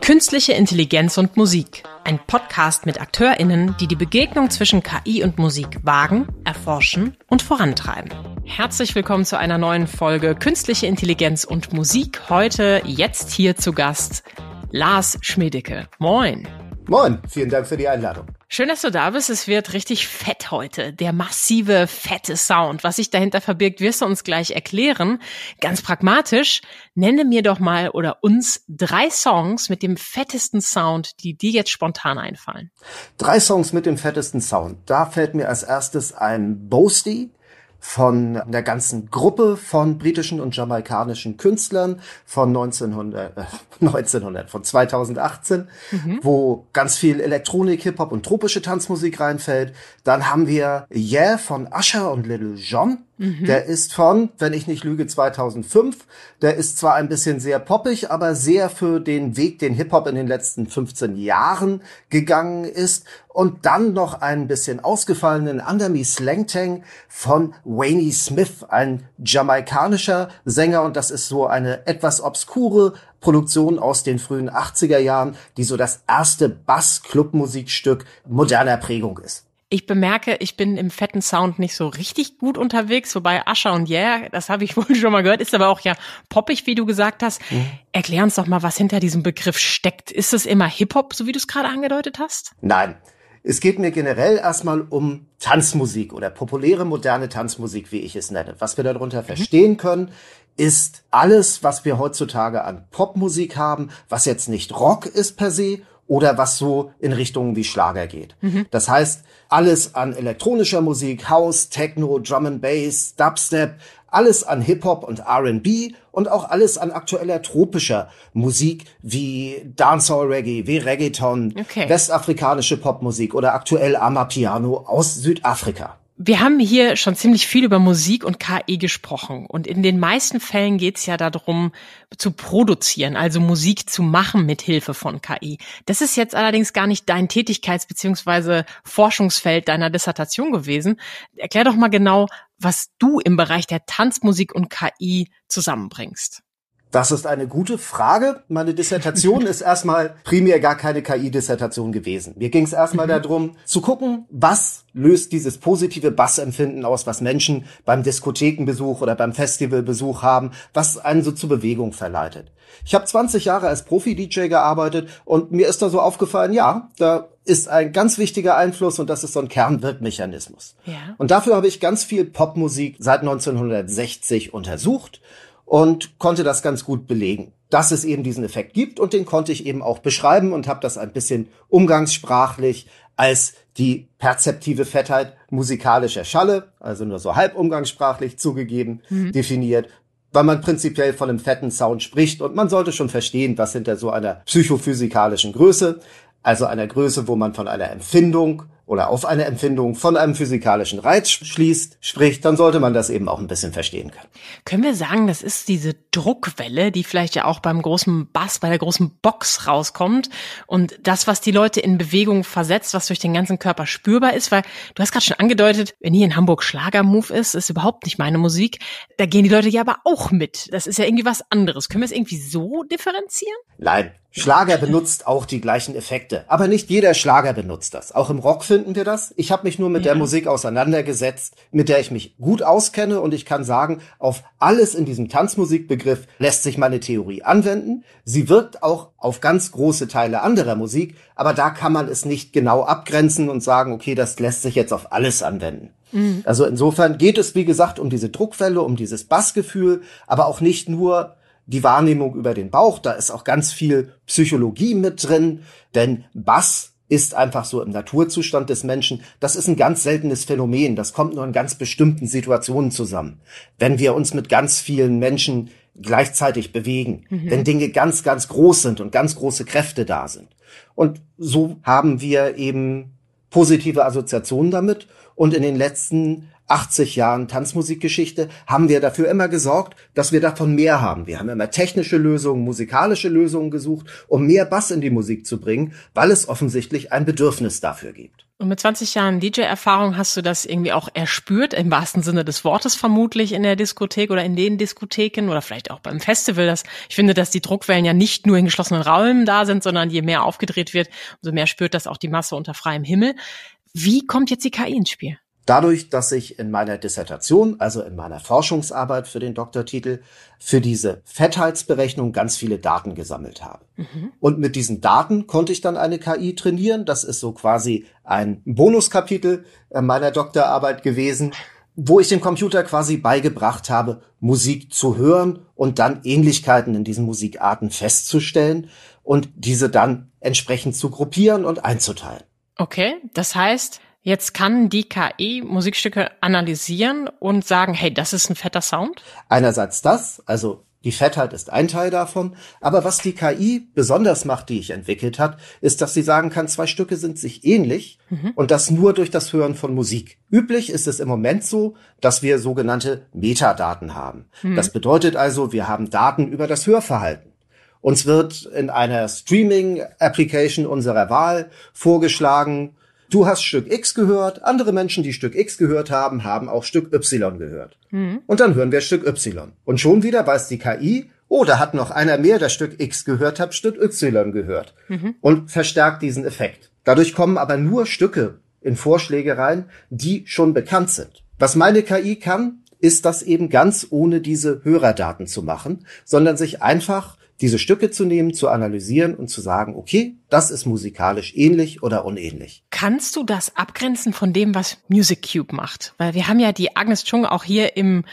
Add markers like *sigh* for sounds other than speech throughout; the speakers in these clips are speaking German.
Künstliche Intelligenz und Musik. Ein Podcast mit AkteurInnen, die die Begegnung zwischen KI und Musik wagen, erforschen und vorantreiben. Herzlich willkommen zu einer neuen Folge Künstliche Intelligenz und Musik. Heute, jetzt hier zu Gast, Lars Schmedecke. Moin. Moin, vielen Dank für die Einladung. Schön, dass du da bist. Es wird richtig fett heute. Der massive, fette Sound. Was sich dahinter verbirgt, wirst du uns gleich erklären. Ganz pragmatisch, nenne mir doch mal oder uns drei Songs mit dem fettesten Sound, die dir jetzt spontan einfallen. Drei Songs mit dem fettesten Sound. Da fällt mir als erstes ein Boasty von der ganzen Gruppe von britischen und jamaikanischen Künstlern von 1900, äh, *laughs* 1900 von 2018, mhm. wo ganz viel Elektronik, Hip-Hop und tropische Tanzmusik reinfällt. Dann haben wir Yeah von Usher und Little John. Der ist von, wenn ich nicht lüge, 2005. Der ist zwar ein bisschen sehr poppig, aber sehr für den Weg, den Hip-Hop in den letzten 15 Jahren gegangen ist. Und dann noch ein bisschen ausgefallenen Under Me Slang Tang von Wayne Smith, ein jamaikanischer Sänger. Und das ist so eine etwas obskure Produktion aus den frühen 80er Jahren, die so das erste Bass-Club-Musikstück moderner Prägung ist. Ich bemerke, ich bin im fetten Sound nicht so richtig gut unterwegs, wobei Ascher und Yeah, das habe ich *laughs* wohl schon mal gehört, ist aber auch ja poppig, wie du gesagt hast. Mhm. Erklär uns doch mal, was hinter diesem Begriff steckt. Ist es immer Hip-Hop, so wie du es gerade angedeutet hast? Nein. Es geht mir generell erstmal um Tanzmusik oder populäre moderne Tanzmusik, wie ich es nenne. Was wir darunter mhm. verstehen können, ist alles, was wir heutzutage an Popmusik haben, was jetzt nicht Rock ist per se oder was so in Richtungen wie Schlager geht. Mhm. Das heißt, alles an elektronischer Musik, House, Techno, Drum and Bass, Dubstep, alles an Hip-Hop und R&B und auch alles an aktueller tropischer Musik wie Dancehall Reggae, wie Reggaeton, okay. westafrikanische Popmusik oder aktuell Amapiano aus Südafrika. Wir haben hier schon ziemlich viel über Musik und KI gesprochen und in den meisten Fällen geht es ja darum, zu produzieren, also Musik zu machen mit Hilfe von KI. Das ist jetzt allerdings gar nicht dein Tätigkeits- bzw. Forschungsfeld deiner Dissertation gewesen. Erklär doch mal genau, was du im Bereich der Tanzmusik und KI zusammenbringst. Das ist eine gute Frage. Meine Dissertation *laughs* ist erstmal primär gar keine KI-Dissertation gewesen. Mir ging es erstmal mhm. darum, zu gucken, was löst dieses positive Bassempfinden aus, was Menschen beim Diskothekenbesuch oder beim Festivalbesuch haben, was einen so zur Bewegung verleitet. Ich habe 20 Jahre als Profi-DJ gearbeitet und mir ist da so aufgefallen, ja, da ist ein ganz wichtiger Einfluss und das ist so ein Kernwirkmechanismus. Ja. Und dafür habe ich ganz viel Popmusik seit 1960 untersucht und konnte das ganz gut belegen, dass es eben diesen Effekt gibt und den konnte ich eben auch beschreiben und habe das ein bisschen umgangssprachlich als die perzeptive Fettheit musikalischer Schalle, also nur so halb umgangssprachlich zugegeben, mhm. definiert, weil man prinzipiell von einem fetten Sound spricht und man sollte schon verstehen, was hinter so einer psychophysikalischen Größe, also einer Größe, wo man von einer Empfindung oder auf eine Empfindung von einem physikalischen Reiz schließt, spricht, dann sollte man das eben auch ein bisschen verstehen können. Können wir sagen, das ist diese Druckwelle, die vielleicht ja auch beim großen Bass, bei der großen Box rauskommt und das, was die Leute in Bewegung versetzt, was durch den ganzen Körper spürbar ist, weil du hast gerade schon angedeutet, wenn hier in Hamburg Schlagermove ist, ist überhaupt nicht meine Musik, da gehen die Leute ja aber auch mit. Das ist ja irgendwie was anderes. Können wir es irgendwie so differenzieren? Nein, Schlager benutzt auch die gleichen Effekte, aber nicht jeder Schlager benutzt das. Auch im Rock finden wir das. Ich habe mich nur mit ja. der Musik auseinandergesetzt, mit der ich mich gut auskenne und ich kann sagen, auf alles in diesem Tanzmusikbegriff lässt sich meine Theorie anwenden. Sie wirkt auch auf ganz große Teile anderer Musik, aber da kann man es nicht genau abgrenzen und sagen, okay, das lässt sich jetzt auf alles anwenden. Mhm. Also insofern geht es, wie gesagt, um diese Druckwelle, um dieses Bassgefühl, aber auch nicht nur die Wahrnehmung über den Bauch. Da ist auch ganz viel Psychologie mit drin, denn Bass ist einfach so im Naturzustand des Menschen. Das ist ein ganz seltenes Phänomen. Das kommt nur in ganz bestimmten Situationen zusammen. Wenn wir uns mit ganz vielen Menschen gleichzeitig bewegen, mhm. wenn Dinge ganz, ganz groß sind und ganz große Kräfte da sind. Und so haben wir eben positive Assoziationen damit. Und in den letzten 80 Jahren Tanzmusikgeschichte haben wir dafür immer gesorgt, dass wir davon mehr haben. Wir haben immer technische Lösungen, musikalische Lösungen gesucht, um mehr Bass in die Musik zu bringen, weil es offensichtlich ein Bedürfnis dafür gibt. Und mit 20 Jahren DJ-Erfahrung hast du das irgendwie auch erspürt, im wahrsten Sinne des Wortes vermutlich in der Diskothek oder in den Diskotheken oder vielleicht auch beim Festival. Das, ich finde, dass die Druckwellen ja nicht nur in geschlossenen Räumen da sind, sondern je mehr aufgedreht wird, umso mehr spürt das auch die Masse unter freiem Himmel. Wie kommt jetzt die KI ins Spiel? Dadurch, dass ich in meiner Dissertation, also in meiner Forschungsarbeit für den Doktortitel, für diese Fettheitsberechnung ganz viele Daten gesammelt habe. Mhm. Und mit diesen Daten konnte ich dann eine KI trainieren. Das ist so quasi ein Bonuskapitel meiner Doktorarbeit gewesen, wo ich dem Computer quasi beigebracht habe, Musik zu hören und dann Ähnlichkeiten in diesen Musikarten festzustellen und diese dann entsprechend zu gruppieren und einzuteilen. Okay, das heißt, Jetzt kann die KI Musikstücke analysieren und sagen, hey, das ist ein fetter Sound? Einerseits das, also die Fettheit ist ein Teil davon. Aber was die KI besonders macht, die ich entwickelt hat, ist, dass sie sagen kann, zwei Stücke sind sich ähnlich mhm. und das nur durch das Hören von Musik. Üblich ist es im Moment so, dass wir sogenannte Metadaten haben. Mhm. Das bedeutet also, wir haben Daten über das Hörverhalten. Uns wird in einer Streaming-Application unserer Wahl vorgeschlagen, Du hast Stück X gehört, andere Menschen, die Stück X gehört haben, haben auch Stück Y gehört. Mhm. Und dann hören wir Stück Y. Und schon wieder weiß die KI, oh, da hat noch einer mehr, der Stück X gehört hat, Stück Y gehört. Mhm. Und verstärkt diesen Effekt. Dadurch kommen aber nur Stücke in Vorschläge rein, die schon bekannt sind. Was meine KI kann, ist das eben ganz ohne diese Hörerdaten zu machen, sondern sich einfach diese Stücke zu nehmen, zu analysieren und zu sagen, okay, das ist musikalisch ähnlich oder unähnlich. Kannst du das abgrenzen von dem, was Music Cube macht? Weil wir haben ja die Agnes Chung auch hier im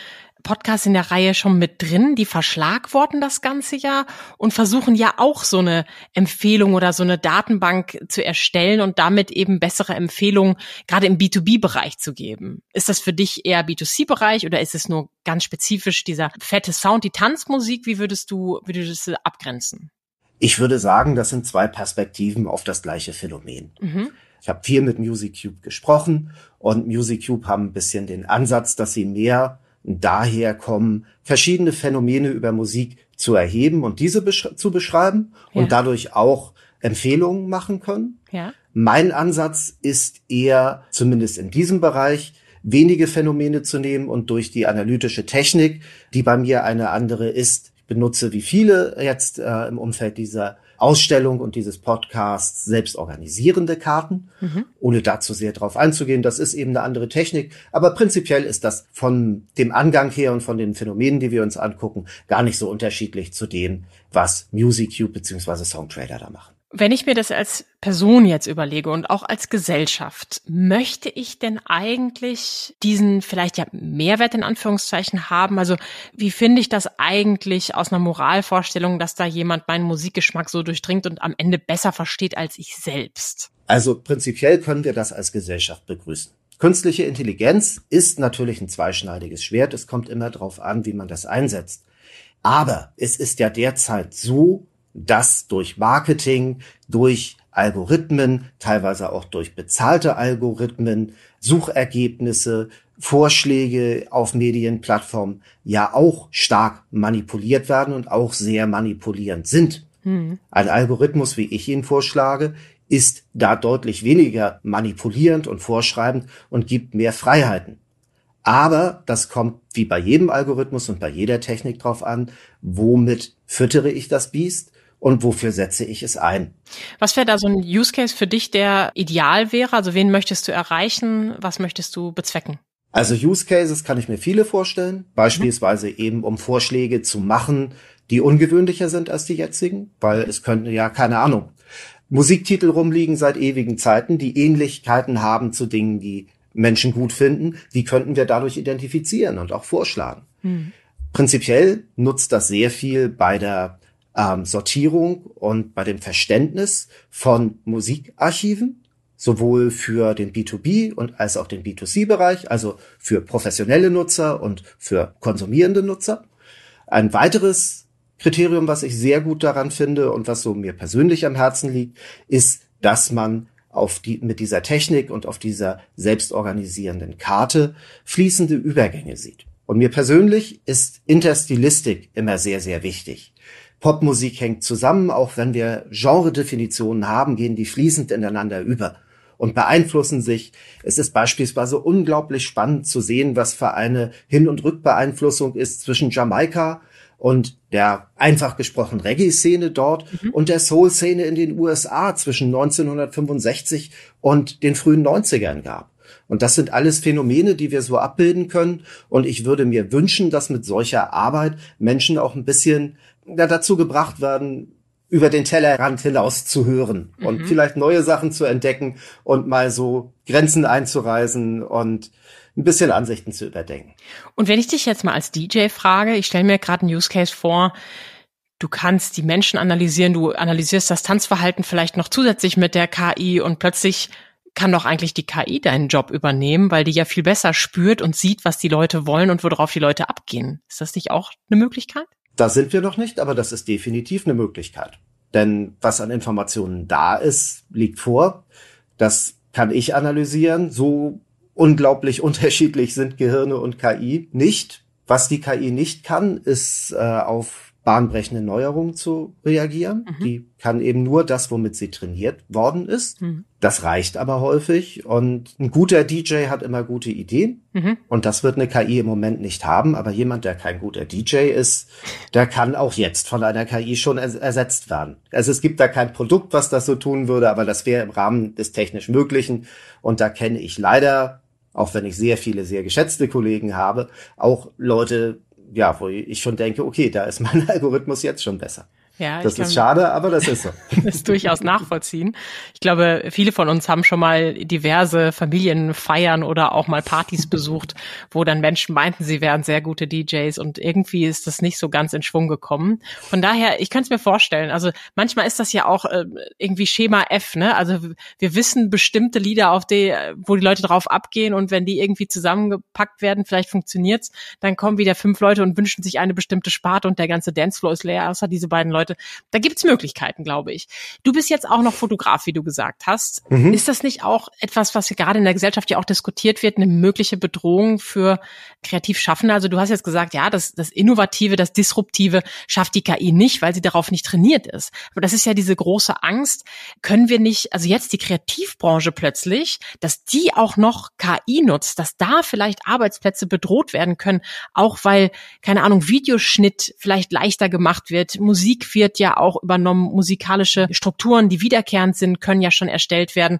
Podcast in der Reihe schon mit drin, die verschlagworten das ganze ja und versuchen ja auch so eine Empfehlung oder so eine Datenbank zu erstellen und damit eben bessere Empfehlungen gerade im B2B-Bereich zu geben. Ist das für dich eher B2C-Bereich oder ist es nur ganz spezifisch dieser fette Sound, die Tanzmusik? Wie würdest du, wie würdest du abgrenzen? Ich würde sagen, das sind zwei Perspektiven auf das gleiche Phänomen. Mhm. Ich habe viel mit Music Cube gesprochen und Music Cube haben ein bisschen den Ansatz, dass sie mehr daher kommen, verschiedene Phänomene über Musik zu erheben und diese besch zu beschreiben ja. und dadurch auch Empfehlungen machen können. Ja. Mein Ansatz ist eher, zumindest in diesem Bereich, wenige Phänomene zu nehmen und durch die analytische Technik, die bei mir eine andere ist, ich benutze wie viele jetzt äh, im Umfeld dieser Ausstellung und dieses Podcasts selbst organisierende Karten, mhm. ohne dazu sehr drauf einzugehen. Das ist eben eine andere Technik. Aber prinzipiell ist das von dem Angang her und von den Phänomenen, die wir uns angucken, gar nicht so unterschiedlich zu dem, was MusicCube bzw. Songtrader da machen. Wenn ich mir das als Person jetzt überlege und auch als Gesellschaft, möchte ich denn eigentlich diesen vielleicht ja Mehrwert in Anführungszeichen haben? Also wie finde ich das eigentlich aus einer Moralvorstellung, dass da jemand meinen Musikgeschmack so durchdringt und am Ende besser versteht als ich selbst? Also prinzipiell können wir das als Gesellschaft begrüßen. Künstliche Intelligenz ist natürlich ein zweischneidiges Schwert. Es kommt immer darauf an, wie man das einsetzt. Aber es ist ja derzeit so, dass durch Marketing, durch Algorithmen, teilweise auch durch bezahlte Algorithmen, Suchergebnisse, Vorschläge auf Medienplattformen ja auch stark manipuliert werden und auch sehr manipulierend sind. Mhm. Ein Algorithmus, wie ich ihn vorschlage, ist da deutlich weniger manipulierend und vorschreibend und gibt mehr Freiheiten. Aber das kommt wie bei jedem Algorithmus und bei jeder Technik drauf an, womit füttere ich das Biest und wofür setze ich es ein. Was wäre da so ein Use Case für dich, der ideal wäre? Also wen möchtest du erreichen? Was möchtest du bezwecken? Also Use Cases kann ich mir viele vorstellen, beispielsweise mhm. eben um Vorschläge zu machen, die ungewöhnlicher sind als die jetzigen, weil es könnte ja keine Ahnung Musiktitel rumliegen seit ewigen Zeiten, die Ähnlichkeiten haben zu Dingen, die Menschen gut finden. Die könnten wir dadurch identifizieren und auch vorschlagen. Mhm. Prinzipiell nutzt das sehr viel bei der ähm, Sortierung und bei dem Verständnis von Musikarchiven, sowohl für den B2B und als auch den B2C-Bereich, also für professionelle Nutzer und für konsumierende Nutzer. Ein weiteres Kriterium, was ich sehr gut daran finde und was so mir persönlich am Herzen liegt, ist, dass man auf die, mit dieser Technik und auf dieser selbstorganisierenden Karte fließende Übergänge sieht. Und mir persönlich ist Interstilistik immer sehr, sehr wichtig. Popmusik hängt zusammen, auch wenn wir Genredefinitionen haben, gehen die fließend ineinander über. und beeinflussen sich. Es ist beispielsweise unglaublich spannend zu sehen, was für eine Hin- und Rückbeeinflussung ist zwischen Jamaika und der einfach gesprochen Reggae-Szene dort mhm. und der Soul-Szene in den USA zwischen 1965 und den frühen 90ern gab. Und das sind alles Phänomene, die wir so abbilden können. Und ich würde mir wünschen, dass mit solcher Arbeit Menschen auch ein bisschen dazu gebracht werden, über den Tellerrand hinaus zu hören mhm. und vielleicht neue Sachen zu entdecken und mal so Grenzen einzureisen und ein bisschen Ansichten zu überdenken. Und wenn ich dich jetzt mal als DJ frage, ich stelle mir gerade einen Use Case vor, du kannst die Menschen analysieren, du analysierst das Tanzverhalten vielleicht noch zusätzlich mit der KI und plötzlich kann doch eigentlich die KI deinen Job übernehmen, weil die ja viel besser spürt und sieht, was die Leute wollen und worauf die Leute abgehen. Ist das nicht auch eine Möglichkeit? Da sind wir noch nicht, aber das ist definitiv eine Möglichkeit. Denn was an Informationen da ist, liegt vor. Das kann ich analysieren. So unglaublich *laughs* unterschiedlich sind Gehirne und KI nicht. Was die KI nicht kann, ist äh, auf bahnbrechende Neuerungen zu reagieren. Mhm. Die kann eben nur das, womit sie trainiert worden ist. Mhm. Das reicht aber häufig. Und ein guter DJ hat immer gute Ideen. Mhm. Und das wird eine KI im Moment nicht haben. Aber jemand, der kein guter DJ ist, der kann auch jetzt von einer KI schon ers ersetzt werden. Also es gibt da kein Produkt, was das so tun würde, aber das wäre im Rahmen des technisch Möglichen. Und da kenne ich leider auch wenn ich sehr viele sehr geschätzte Kollegen habe, auch Leute, ja, wo ich schon denke, okay, da ist mein *laughs* Algorithmus jetzt schon besser. Ja, das ist schade, aber das ist so. *laughs* das ist durchaus nachvollziehen. Ich glaube, viele von uns haben schon mal diverse Familienfeiern oder auch mal Partys besucht, wo dann Menschen meinten, sie wären sehr gute DJs und irgendwie ist das nicht so ganz in Schwung gekommen. Von daher, ich könnte es mir vorstellen, also manchmal ist das ja auch äh, irgendwie Schema F, ne? Also wir wissen bestimmte Lieder, auf die, wo die Leute drauf abgehen und wenn die irgendwie zusammengepackt werden, vielleicht funktioniert's, dann kommen wieder fünf Leute und wünschen sich eine bestimmte Sparte und der ganze Dancefloor ist leer, außer diese beiden Leute Leute. Da gibt's Möglichkeiten, glaube ich. Du bist jetzt auch noch Fotograf, wie du gesagt hast. Mhm. Ist das nicht auch etwas, was gerade in der Gesellschaft ja auch diskutiert wird, eine mögliche Bedrohung für kreativ Schaffende? Also du hast jetzt gesagt, ja, das, das Innovative, das Disruptive schafft die KI nicht, weil sie darauf nicht trainiert ist. Aber das ist ja diese große Angst. Können wir nicht, also jetzt die Kreativbranche plötzlich, dass die auch noch KI nutzt, dass da vielleicht Arbeitsplätze bedroht werden können, auch weil, keine Ahnung, Videoschnitt vielleicht leichter gemacht wird, Musik wird ja auch übernommen. Musikalische Strukturen, die wiederkehrend sind, können ja schon erstellt werden.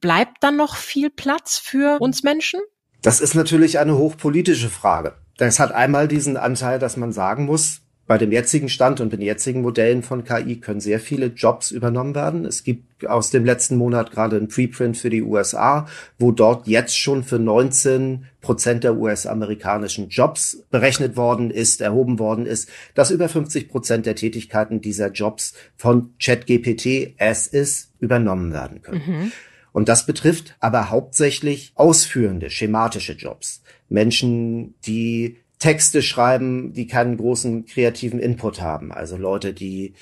Bleibt dann noch viel Platz für uns Menschen? Das ist natürlich eine hochpolitische Frage. Das hat einmal diesen Anteil, dass man sagen muss, bei dem jetzigen Stand und den jetzigen Modellen von KI können sehr viele Jobs übernommen werden. Es gibt aus dem letzten Monat gerade ein Preprint für die USA, wo dort jetzt schon für 19 Prozent der US-amerikanischen Jobs berechnet worden ist, erhoben worden ist, dass über 50 Prozent der Tätigkeiten dieser Jobs von ChatGPT as is übernommen werden können. Mhm. Und das betrifft aber hauptsächlich ausführende, schematische Jobs. Menschen, die Texte schreiben, die keinen großen kreativen Input haben. Also Leute, die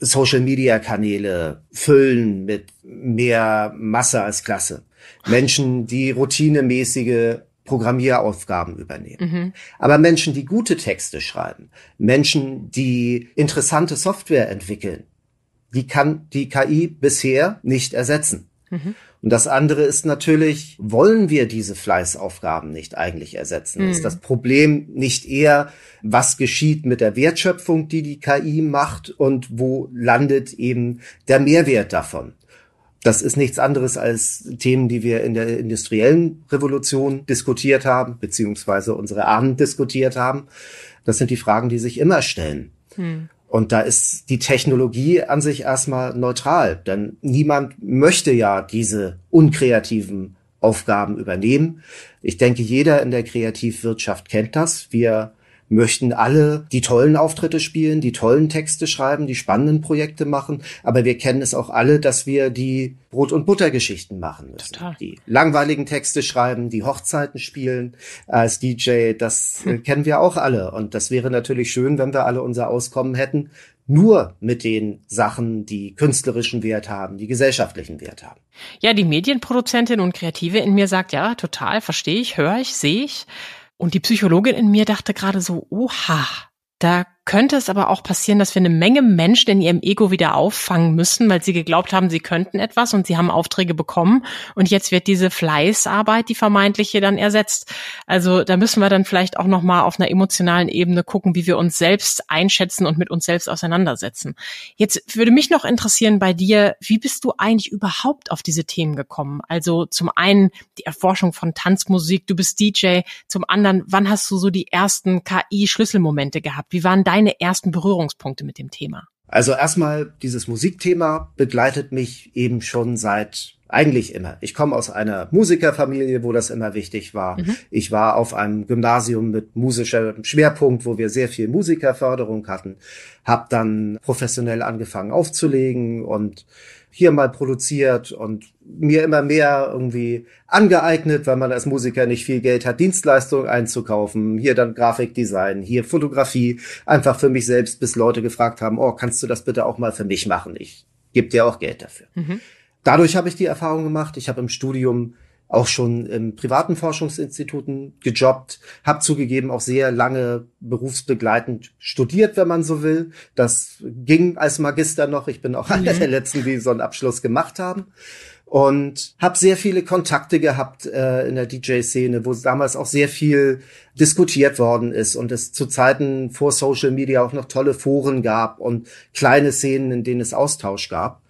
Social-Media-Kanäle füllen mit mehr Masse als Klasse. Menschen, die routinemäßige Programmieraufgaben übernehmen. Mhm. Aber Menschen, die gute Texte schreiben, Menschen, die interessante Software entwickeln, die kann die KI bisher nicht ersetzen. Mhm. Und das andere ist natürlich, wollen wir diese Fleißaufgaben nicht eigentlich ersetzen? Mhm. Ist das Problem nicht eher, was geschieht mit der Wertschöpfung, die die KI macht und wo landet eben der Mehrwert davon? Das ist nichts anderes als Themen, die wir in der industriellen Revolution diskutiert haben, beziehungsweise unsere Ahnen diskutiert haben. Das sind die Fragen, die sich immer stellen. Hm. Und da ist die Technologie an sich erstmal neutral, denn niemand möchte ja diese unkreativen Aufgaben übernehmen. Ich denke, jeder in der Kreativwirtschaft kennt das. Wir möchten alle die tollen Auftritte spielen, die tollen Texte schreiben, die spannenden Projekte machen, aber wir kennen es auch alle, dass wir die Brot- und Buttergeschichten machen müssen. Total. Die langweiligen Texte schreiben, die Hochzeiten spielen als DJ, das hm. kennen wir auch alle. Und das wäre natürlich schön, wenn wir alle unser Auskommen hätten, nur mit den Sachen, die künstlerischen Wert haben, die gesellschaftlichen Wert haben. Ja, die Medienproduzentin und Kreative in mir sagt, ja, total, verstehe ich, höre ich, sehe ich. Und die Psychologin in mir dachte gerade so, oha, da könnte es aber auch passieren, dass wir eine Menge Menschen in ihrem Ego wieder auffangen müssen, weil sie geglaubt haben, sie könnten etwas und sie haben Aufträge bekommen und jetzt wird diese Fleißarbeit, die vermeintliche, dann ersetzt. Also da müssen wir dann vielleicht auch noch mal auf einer emotionalen Ebene gucken, wie wir uns selbst einschätzen und mit uns selbst auseinandersetzen. Jetzt würde mich noch interessieren bei dir, wie bist du eigentlich überhaupt auf diese Themen gekommen? Also zum einen die Erforschung von Tanzmusik, du bist DJ, zum anderen, wann hast du so die ersten KI-Schlüsselmomente gehabt? Wie waren deine ersten Berührungspunkte mit dem Thema? Also erstmal, dieses Musikthema begleitet mich eben schon seit eigentlich immer. Ich komme aus einer Musikerfamilie, wo das immer wichtig war. Mhm. Ich war auf einem Gymnasium mit musischem Schwerpunkt, wo wir sehr viel Musikerförderung hatten. Hab dann professionell angefangen aufzulegen und hier mal produziert und mir immer mehr irgendwie angeeignet, weil man als Musiker nicht viel Geld hat, Dienstleistungen einzukaufen. Hier dann Grafikdesign, hier Fotografie. Einfach für mich selbst, bis Leute gefragt haben, oh, kannst du das bitte auch mal für mich machen? Ich gebe dir auch Geld dafür. Mhm. Dadurch habe ich die Erfahrung gemacht. Ich habe im Studium auch schon in privaten Forschungsinstituten gejobbt, habe zugegeben auch sehr lange berufsbegleitend studiert, wenn man so will. Das ging als Magister noch. Ich bin auch mhm. einer der letzten, die so einen Abschluss gemacht haben und habe sehr viele Kontakte gehabt äh, in der DJ-Szene, wo damals auch sehr viel diskutiert worden ist und es zu Zeiten vor Social Media auch noch tolle Foren gab und kleine Szenen, in denen es Austausch gab.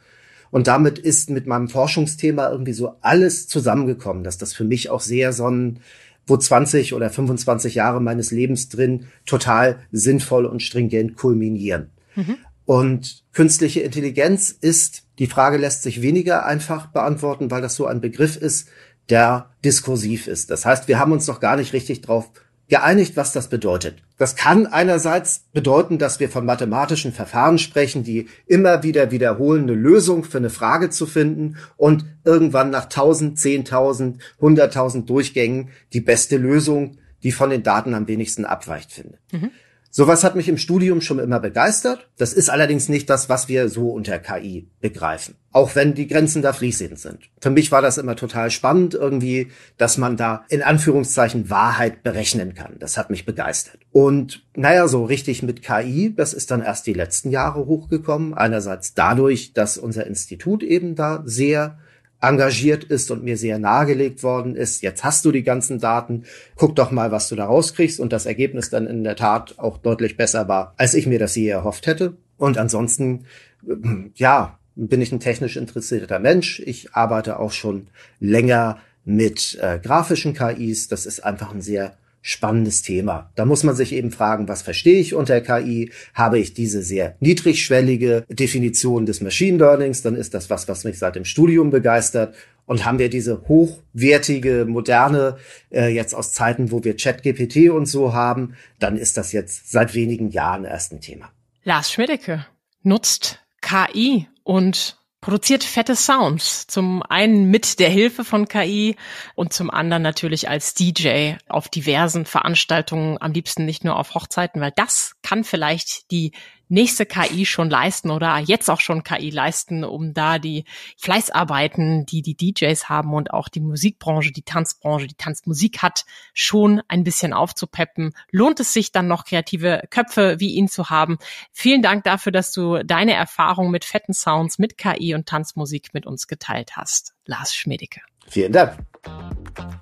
Und damit ist mit meinem Forschungsthema irgendwie so alles zusammengekommen, dass das für mich auch sehr so ein, wo 20 oder 25 Jahre meines Lebens drin total sinnvoll und stringent kulminieren. Mhm. Und künstliche Intelligenz ist, die Frage lässt sich weniger einfach beantworten, weil das so ein Begriff ist, der diskursiv ist. Das heißt, wir haben uns noch gar nicht richtig drauf geeinigt, was das bedeutet. Das kann einerseits bedeuten, dass wir von mathematischen Verfahren sprechen, die immer wieder wiederholen, eine Lösung für eine Frage zu finden und irgendwann nach 1000, 10.000, 100.000 Durchgängen die beste Lösung, die von den Daten am wenigsten abweicht, findet. Mhm. Sowas hat mich im Studium schon immer begeistert. Das ist allerdings nicht das, was wir so unter KI begreifen. Auch wenn die Grenzen da fließend sind. Für mich war das immer total spannend irgendwie, dass man da in Anführungszeichen Wahrheit berechnen kann. Das hat mich begeistert. Und naja, so richtig mit KI, das ist dann erst die letzten Jahre hochgekommen. Einerseits dadurch, dass unser Institut eben da sehr engagiert ist und mir sehr nahegelegt worden ist. Jetzt hast du die ganzen Daten, guck doch mal, was du da rauskriegst und das Ergebnis dann in der Tat auch deutlich besser war, als ich mir das je erhofft hätte. Und ansonsten, ja, bin ich ein technisch interessierter Mensch. Ich arbeite auch schon länger mit äh, grafischen KIs. Das ist einfach ein sehr spannendes Thema. Da muss man sich eben fragen, was verstehe ich unter KI? Habe ich diese sehr niedrigschwellige Definition des Machine Learnings? Dann ist das was, was mich seit dem Studium begeistert. Und haben wir diese hochwertige, moderne, äh, jetzt aus Zeiten, wo wir ChatGPT und so haben, dann ist das jetzt seit wenigen Jahren erst ein Thema. Lars Schmidecke nutzt KI und produziert fette Sounds. Zum einen mit der Hilfe von KI und zum anderen natürlich als DJ auf diversen Veranstaltungen, am liebsten nicht nur auf Hochzeiten, weil das kann vielleicht die nächste KI schon leisten oder jetzt auch schon KI leisten, um da die Fleißarbeiten, die die DJs haben und auch die Musikbranche, die Tanzbranche, die Tanzmusik hat, schon ein bisschen aufzupeppen. Lohnt es sich dann noch kreative Köpfe wie ihn zu haben? Vielen Dank dafür, dass du deine Erfahrung mit fetten Sounds, mit KI und Tanzmusik mit uns geteilt hast. Lars Schmedicke. Vielen Dank.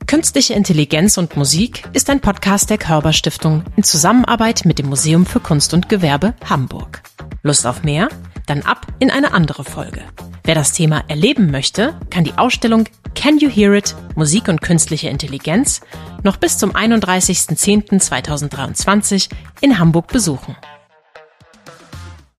Künstliche Intelligenz und Musik ist ein Podcast der Körber Stiftung in Zusammenarbeit mit dem Museum für Kunst und Gewerbe Hamburg. Lust auf mehr? Dann ab in eine andere Folge. Wer das Thema erleben möchte, kann die Ausstellung Can You Hear It? Musik und künstliche Intelligenz noch bis zum 31.10.2023 in Hamburg besuchen.